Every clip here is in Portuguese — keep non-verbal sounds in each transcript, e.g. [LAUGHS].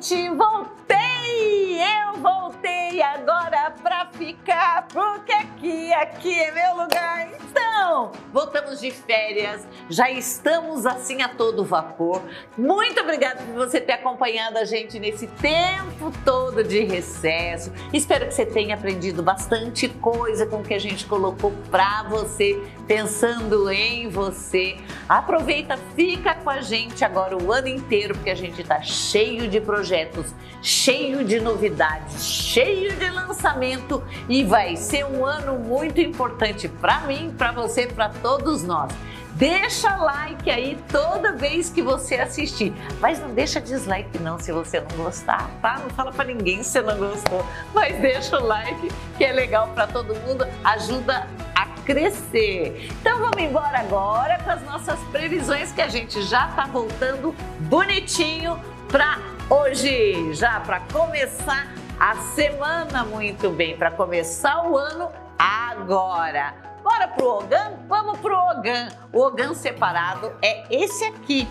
gente, voltei! Eu voltei agora pra ficar, porque aqui, aqui é meu lugar. Então, voltamos de férias, já estamos assim a todo vapor. Muito obrigada por você ter acompanhado a gente nesse tempo todo de recesso. Espero que você tenha aprendido bastante coisa com o que a gente colocou pra você, pensando em você. Aproveita, fica com a gente agora o ano inteiro, porque a gente tá cheio de projetos, cheio de novidades, cheio de lançamento e vai ser um ano muito importante para mim, para você, para todos nós. Deixa like aí toda vez que você assistir, mas não deixa dislike não se você não gostar, tá? Não fala para ninguém se não gostou, mas deixa o like que é legal para todo mundo, ajuda a crescer. Então vamos embora agora com as nossas previsões que a gente já tá voltando bonitinho para hoje, já para começar a semana muito bem, para começar o ano agora. Bora pro Ogan? Vamos pro Ogan. O Ogan separado é esse aqui.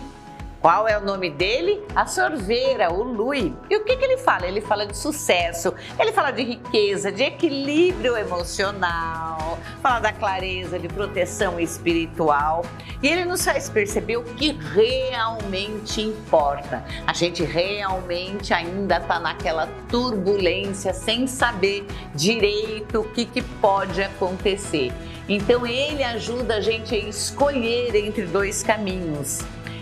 Qual é o nome dele? A sorveira, o Lui. E o que, que ele fala? Ele fala de sucesso, ele fala de riqueza, de equilíbrio emocional, fala da clareza, de proteção espiritual. E ele nos faz perceber o que realmente importa. A gente realmente ainda está naquela turbulência sem saber direito o que, que pode acontecer. Então ele ajuda a gente a escolher entre dois caminhos.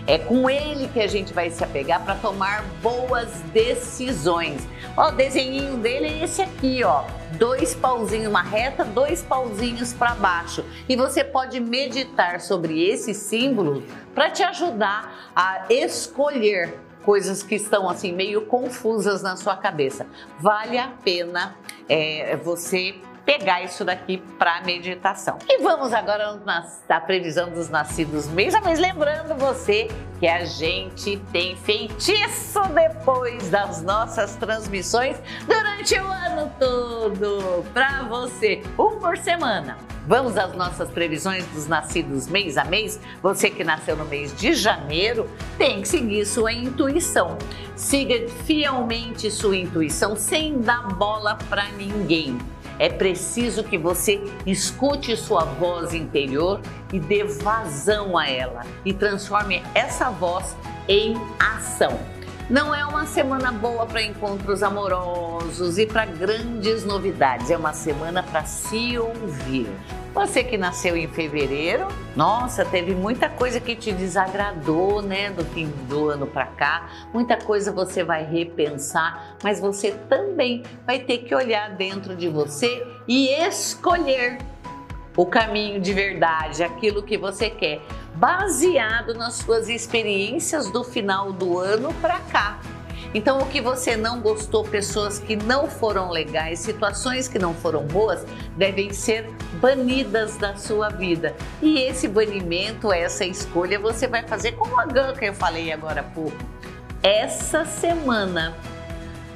É com ele que a gente vai se apegar para tomar boas decisões. Ó, o desenho dele é esse aqui, ó. Dois pauzinhos, uma reta, dois pauzinhos para baixo. E você pode meditar sobre esse símbolo para te ajudar a escolher coisas que estão assim meio confusas na sua cabeça. Vale a pena é, você pegar isso daqui para meditação. E vamos agora na previsão dos nascidos mês a mês, lembrando você que a gente tem feitiço depois das nossas transmissões durante o ano todo para você, um por semana. Vamos às nossas previsões dos nascidos mês a mês? Você que nasceu no mês de janeiro tem que seguir sua intuição. Siga fielmente sua intuição sem dar bola para ninguém. É preciso que você escute sua voz interior e dê vazão a ela e transforme essa voz em ação. Não é uma semana boa para encontros amorosos e para grandes novidades, é uma semana para se ouvir. Você que nasceu em fevereiro, nossa, teve muita coisa que te desagradou, né, do fim do ano para cá. Muita coisa você vai repensar, mas você também vai ter que olhar dentro de você e escolher o caminho de verdade, aquilo que você quer, baseado nas suas experiências do final do ano para cá. Então, o que você não gostou, pessoas que não foram legais, situações que não foram boas, devem ser banidas da sua vida. E esse banimento, essa escolha, você vai fazer como a GAN que eu falei agora há pouco. Essa semana,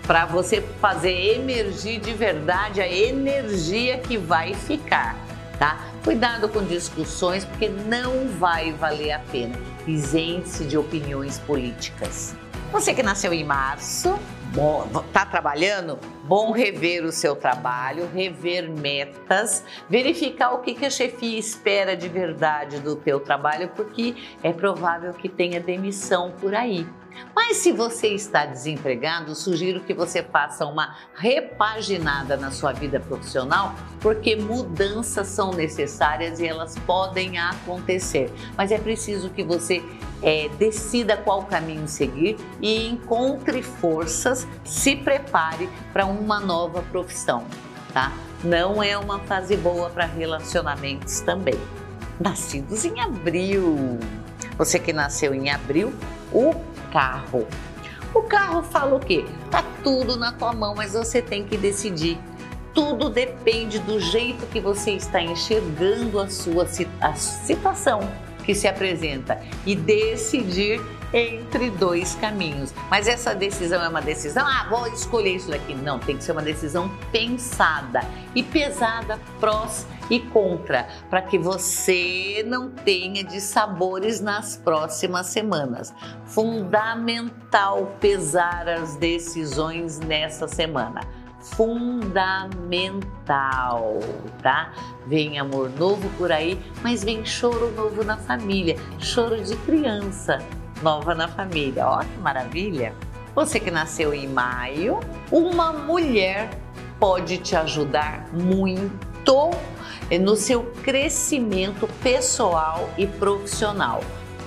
para você fazer emergir de verdade a energia que vai ficar, tá? Cuidado com discussões, porque não vai valer a pena. Isente-se de opiniões políticas. Você que nasceu em março, está trabalhando? Bom rever o seu trabalho, rever metas, verificar o que, a chefia espera de verdade do teu trabalho, porque é provável que tenha demissão por aí. Mas se você está desempregado, sugiro que você faça uma repaginada na sua vida profissional, porque mudanças são necessárias e elas podem acontecer. Mas é preciso que você é, decida qual caminho seguir e encontre forças, se prepare para uma nova profissão, tá? Não é uma fase boa para relacionamentos também. Nascidos em abril. Você que nasceu em abril, o carro. O carro fala o quê? Tá tudo na tua mão, mas você tem que decidir. Tudo depende do jeito que você está enxergando a sua a situação que se apresenta e decidir entre dois caminhos. Mas essa decisão é uma decisão, ah, vou escolher isso daqui. Não, tem que ser uma decisão pensada e pesada prós e contra, para que você não tenha dissabores nas próximas semanas. Fundamental pesar as decisões nessa semana fundamental, tá? Vem amor novo por aí, mas vem choro novo na família, choro de criança nova na família. Ó, que maravilha! Você que nasceu em maio, uma mulher pode te ajudar muito no seu crescimento pessoal e profissional.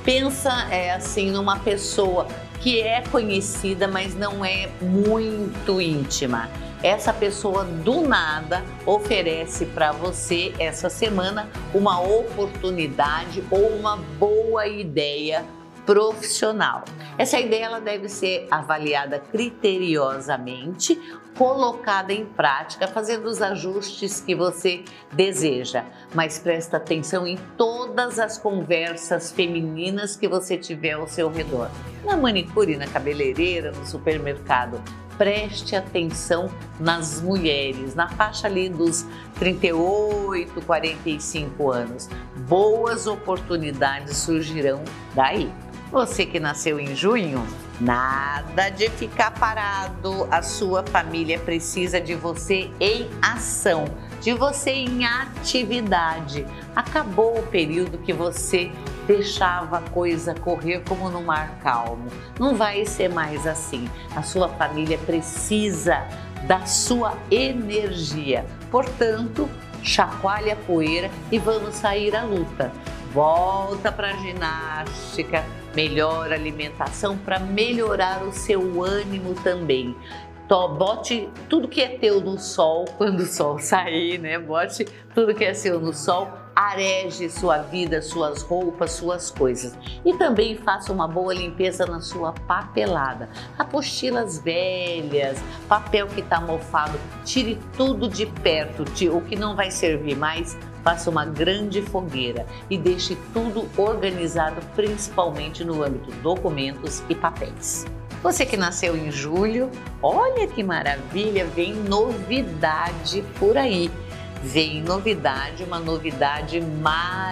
Pensa é assim numa pessoa que é conhecida, mas não é muito íntima. Essa pessoa do nada oferece para você essa semana uma oportunidade ou uma boa ideia profissional. Essa ideia ela deve ser avaliada criteriosamente, colocada em prática, fazendo os ajustes que você deseja. Mas presta atenção em todas as conversas femininas que você tiver ao seu redor. Na manicure, na cabeleireira, no supermercado, preste atenção nas mulheres, na faixa ali dos 38, 45 anos. Boas oportunidades surgirão daí. Você que nasceu em junho, nada de ficar parado. A sua família precisa de você em ação, de você em atividade. Acabou o período que você deixava a coisa correr como no mar calmo. Não vai ser mais assim. A sua família precisa da sua energia. Portanto, chacoalhe a poeira e vamos sair à luta. Volta para a ginástica, melhor alimentação para melhorar o seu ânimo também. bote tudo que é teu no sol [LAUGHS] quando o sol sair, né? Bote tudo que é seu no sol, areje sua vida, suas roupas, suas coisas. E também faça uma boa limpeza na sua papelada. Apostilas velhas, papel que está mofado, tire tudo de perto, o que não vai servir mais, faça uma grande fogueira e deixe tudo organizado, principalmente no âmbito documentos e papéis. Você que nasceu em julho, olha que maravilha, vem novidade por aí. Vem novidade, uma novidade maravilhosa.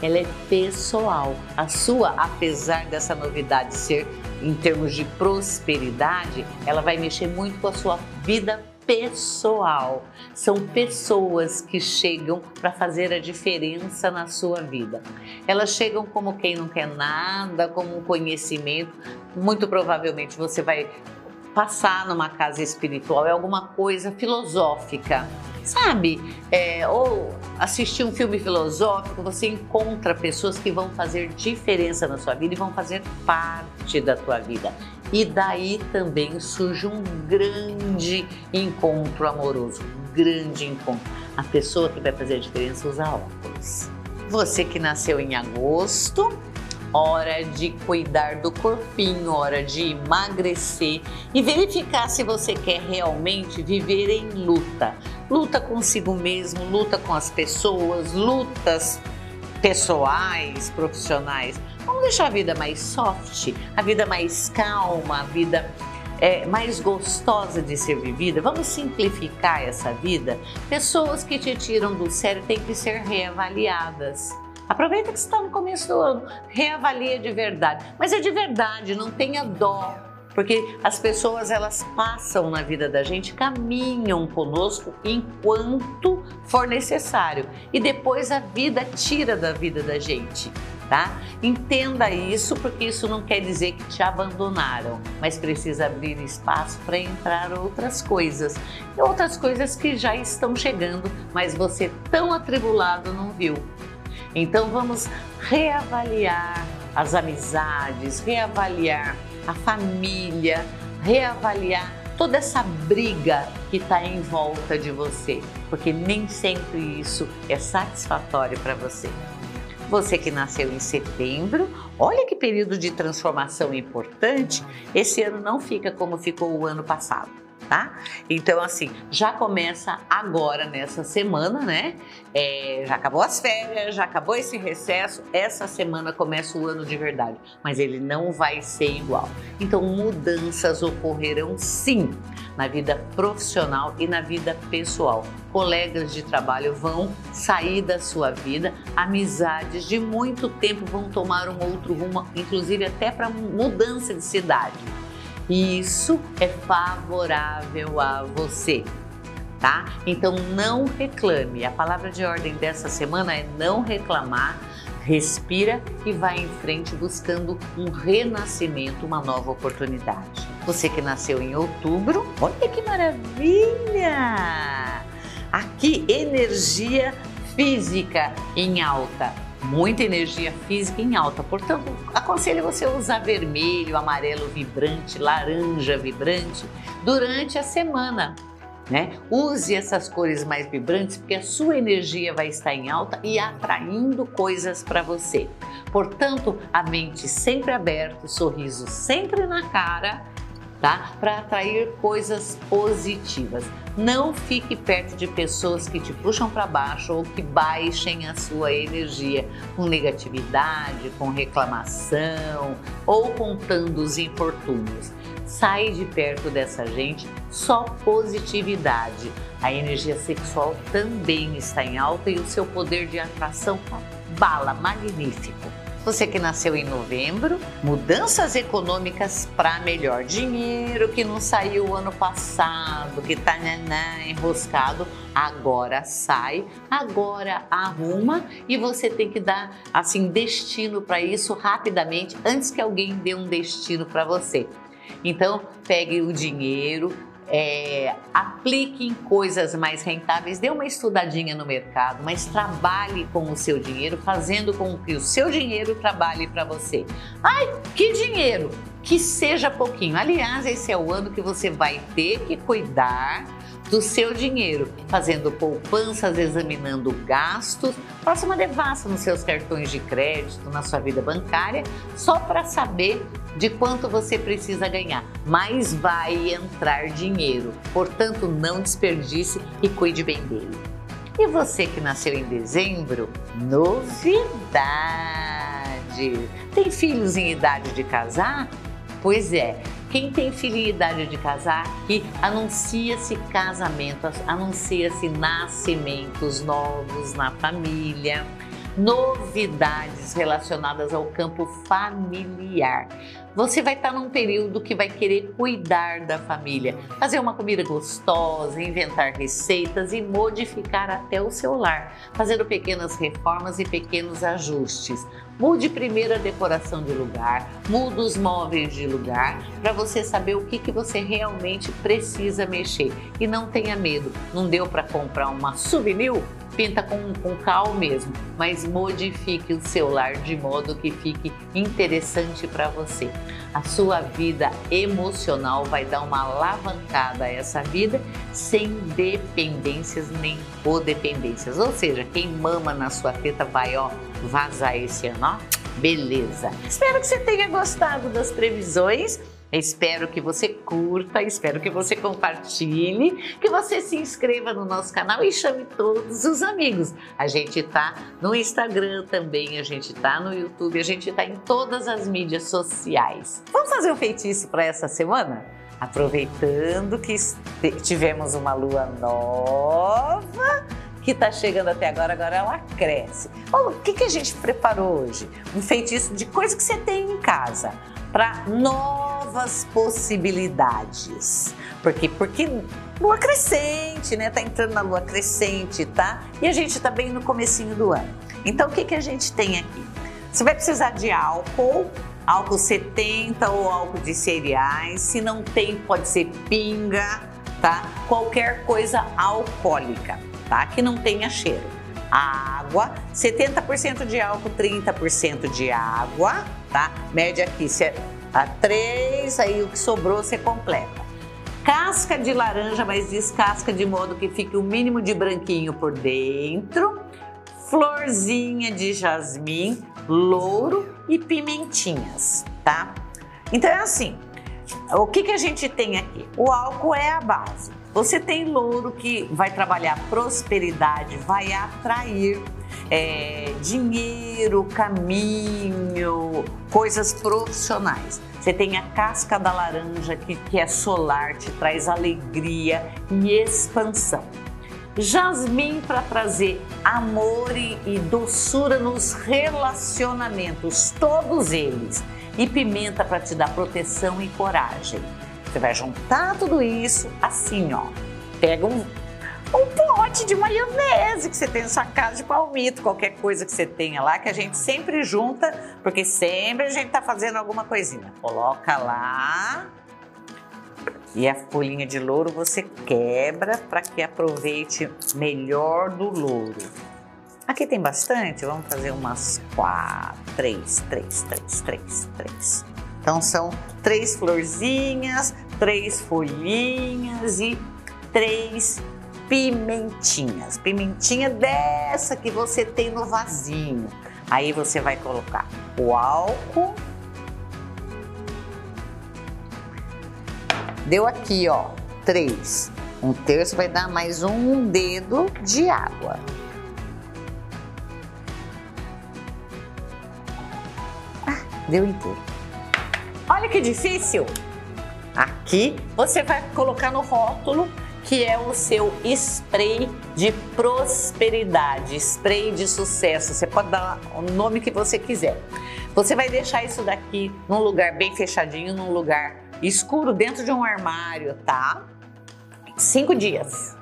Ela é pessoal. A sua, apesar dessa novidade ser em termos de prosperidade, ela vai mexer muito com a sua vida pessoal. São pessoas que chegam para fazer a diferença na sua vida. Elas chegam como quem não quer nada, como um conhecimento. Muito provavelmente você vai passar numa casa espiritual, é alguma coisa filosófica sabe? É, ou assistir um filme filosófico, você encontra pessoas que vão fazer diferença na sua vida e vão fazer parte da tua vida. E daí também surge um grande encontro amoroso, um grande encontro. A pessoa que vai fazer a diferença usa óculos. Você que nasceu em agosto, hora de cuidar do corpinho, hora de emagrecer e verificar se você quer realmente viver em luta. Luta consigo mesmo, luta com as pessoas, lutas pessoais, profissionais. Vamos deixar a vida mais soft, a vida mais calma, a vida é, mais gostosa de ser vivida. Vamos simplificar essa vida. Pessoas que te tiram do sério têm que ser reavaliadas. Aproveita que está no começo do ano, reavalia de verdade. Mas é de verdade, não tenha dó porque as pessoas elas passam na vida da gente, caminham conosco enquanto for necessário e depois a vida tira da vida da gente. Tá? Entenda isso, porque isso não quer dizer que te abandonaram, mas precisa abrir espaço para entrar outras coisas. E outras coisas que já estão chegando, mas você tão atribulado não viu. Então vamos reavaliar as amizades, reavaliar a família, reavaliar toda essa briga que está em volta de você, porque nem sempre isso é satisfatório para você. Você que nasceu em setembro, olha que período de transformação importante. Esse ano não fica como ficou o ano passado. Tá? Então, assim, já começa agora nessa semana, né? É, já acabou as férias, já acabou esse recesso, essa semana começa o ano de verdade, mas ele não vai ser igual. Então, mudanças ocorrerão sim na vida profissional e na vida pessoal. Colegas de trabalho vão sair da sua vida, amizades de muito tempo vão tomar um outro rumo, inclusive até para mudança de cidade. Isso é favorável a você, tá? Então não reclame. A palavra de ordem dessa semana é não reclamar. Respira e vai em frente buscando um renascimento, uma nova oportunidade. Você que nasceu em outubro, olha que maravilha! Aqui, energia física em alta muita energia física em alta. Portanto, aconselho você usar vermelho, amarelo vibrante, laranja vibrante durante a semana. Né? Use essas cores mais vibrantes porque a sua energia vai estar em alta e atraindo coisas para você. Portanto, a mente sempre aberta, o sorriso sempre na cara tá? Para atrair coisas positivas. Não fique perto de pessoas que te puxam para baixo ou que baixem a sua energia com negatividade, com reclamação ou contando os infortúnios. Sai de perto dessa gente, só positividade. A energia sexual também está em alta e o seu poder de atração bala magnífico. Você que nasceu em novembro, mudanças econômicas para melhor. Dinheiro que não saiu o ano passado, que tá naná, enroscado, agora sai, agora arruma e você tem que dar assim destino para isso rapidamente antes que alguém dê um destino para você. Então, pegue o dinheiro, é, aplique em coisas mais rentáveis, dê uma estudadinha no mercado, mas trabalhe com o seu dinheiro, fazendo com que o seu dinheiro trabalhe para você. Ai, que dinheiro! Que seja pouquinho. Aliás, esse é o ano que você vai ter que cuidar do seu dinheiro, fazendo poupanças, examinando gastos. Faça uma devassa nos seus cartões de crédito, na sua vida bancária, só para saber de quanto você precisa ganhar. Mas vai entrar dinheiro, portanto, não desperdice e cuide bem dele. E você que nasceu em dezembro, novidade! Tem filhos em idade de casar? Pois é, quem tem filho em idade de casar, que anuncia-se casamentos, anuncia-se nascimentos novos na família, novidades relacionadas ao campo familiar. Você vai estar num período que vai querer cuidar da família, fazer uma comida gostosa, inventar receitas e modificar até o seu lar, fazendo pequenas reformas e pequenos ajustes. Mude primeiro a decoração de lugar, mude os móveis de lugar para você saber o que, que você realmente precisa mexer. E não tenha medo, não deu para comprar uma souvenir? Pinta com, com cal mesmo, mas modifique o seu lar de modo que fique interessante para você. A sua vida emocional vai dar uma alavancada a essa vida sem dependências nem codependências. Ou seja, quem mama na sua teta vai ó vazar esse ano, ó. Beleza. Espero que você tenha gostado das previsões. Espero que você curta, espero que você compartilhe, que você se inscreva no nosso canal e chame todos os amigos. A gente tá no Instagram também, a gente tá no YouTube, a gente tá em todas as mídias sociais. Vamos fazer um feitiço para essa semana? Aproveitando que tivemos uma lua nova, que está chegando até agora, agora ela cresce. o que, que a gente preparou hoje? Um feitiço de coisa que você tem em casa para novas possibilidades. Por quê? Porque lua crescente, né? Tá entrando na lua crescente, tá? E a gente tá bem no comecinho do ano. Então, o que, que a gente tem aqui? Você vai precisar de álcool, álcool 70 ou álcool de cereais. Se não tem, pode ser pinga, tá? Qualquer coisa alcoólica tá? Que não tenha cheiro. Água, 70% de álcool, 30% de água, tá? Média aqui, a 3, aí o que sobrou você completa. Casca de laranja, mas descasca de modo que fique o mínimo de branquinho por dentro. Florzinha de jasmim, louro e pimentinhas, tá? Então é assim, o que, que a gente tem aqui? O álcool é a base. Você tem louro que vai trabalhar prosperidade, vai atrair é, dinheiro, caminho, coisas profissionais. Você tem a casca da laranja que, que é solar, te traz alegria e expansão. Jasmim para trazer amor e, e doçura nos relacionamentos, todos eles. E pimenta para te dar proteção e coragem. Você vai juntar tudo isso assim, ó. Pega um, um pote de maionese que você tem na sua casa de palmito, qualquer coisa que você tenha lá, que a gente sempre junta, porque sempre a gente tá fazendo alguma coisinha. Coloca lá. E a folhinha de louro você quebra para que aproveite melhor do louro. Aqui tem bastante, vamos fazer umas quatro, três, três, três, três, três. Então são três florzinhas, três folhinhas e três pimentinhas. Pimentinha dessa que você tem no vasinho. Aí você vai colocar o álcool. Deu aqui, ó, três. Um terço vai dar mais um dedo de água. Ah, deu inteiro. Olha que difícil! Aqui você vai colocar no rótulo que é o seu spray de prosperidade, spray de sucesso. Você pode dar o nome que você quiser. Você vai deixar isso daqui num lugar bem fechadinho, num lugar escuro, dentro de um armário, tá? Cinco dias.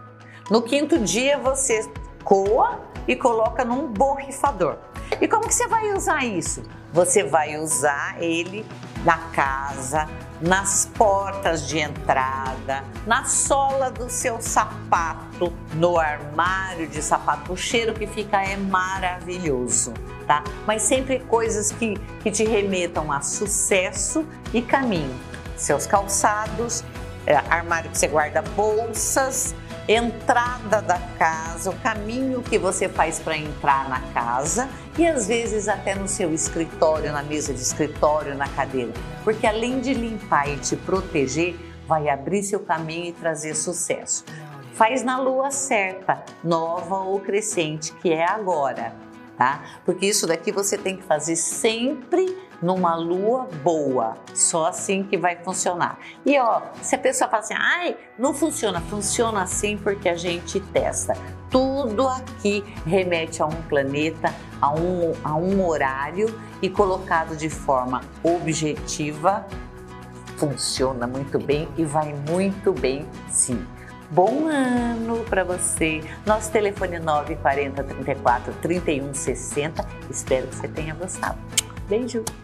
No quinto dia você coa e coloca num borrifador. E como que você vai usar isso? Você vai usar ele na casa, nas portas de entrada, na sola do seu sapato, no armário de sapato. O cheiro que fica é maravilhoso, tá? Mas sempre coisas que, que te remetam a sucesso e caminho. Seus calçados, é, armário que você guarda bolsas, entrada da casa, o caminho que você faz para entrar na casa e às vezes até no seu escritório, na mesa de escritório, na cadeira. Porque além de limpar e te proteger, vai abrir seu caminho e trazer sucesso. Faz na lua certa, nova ou crescente, que é agora, tá? Porque isso daqui você tem que fazer sempre numa lua boa. Só assim que vai funcionar. E ó, se a pessoa fala assim, ai, não funciona, funciona assim porque a gente testa. Tudo aqui remete a um planeta, a um, a um horário e colocado de forma objetiva, funciona muito bem e vai muito bem sim. Bom ano para você. Nosso telefone é 940 34 31 60. Espero que você tenha gostado. Beijo!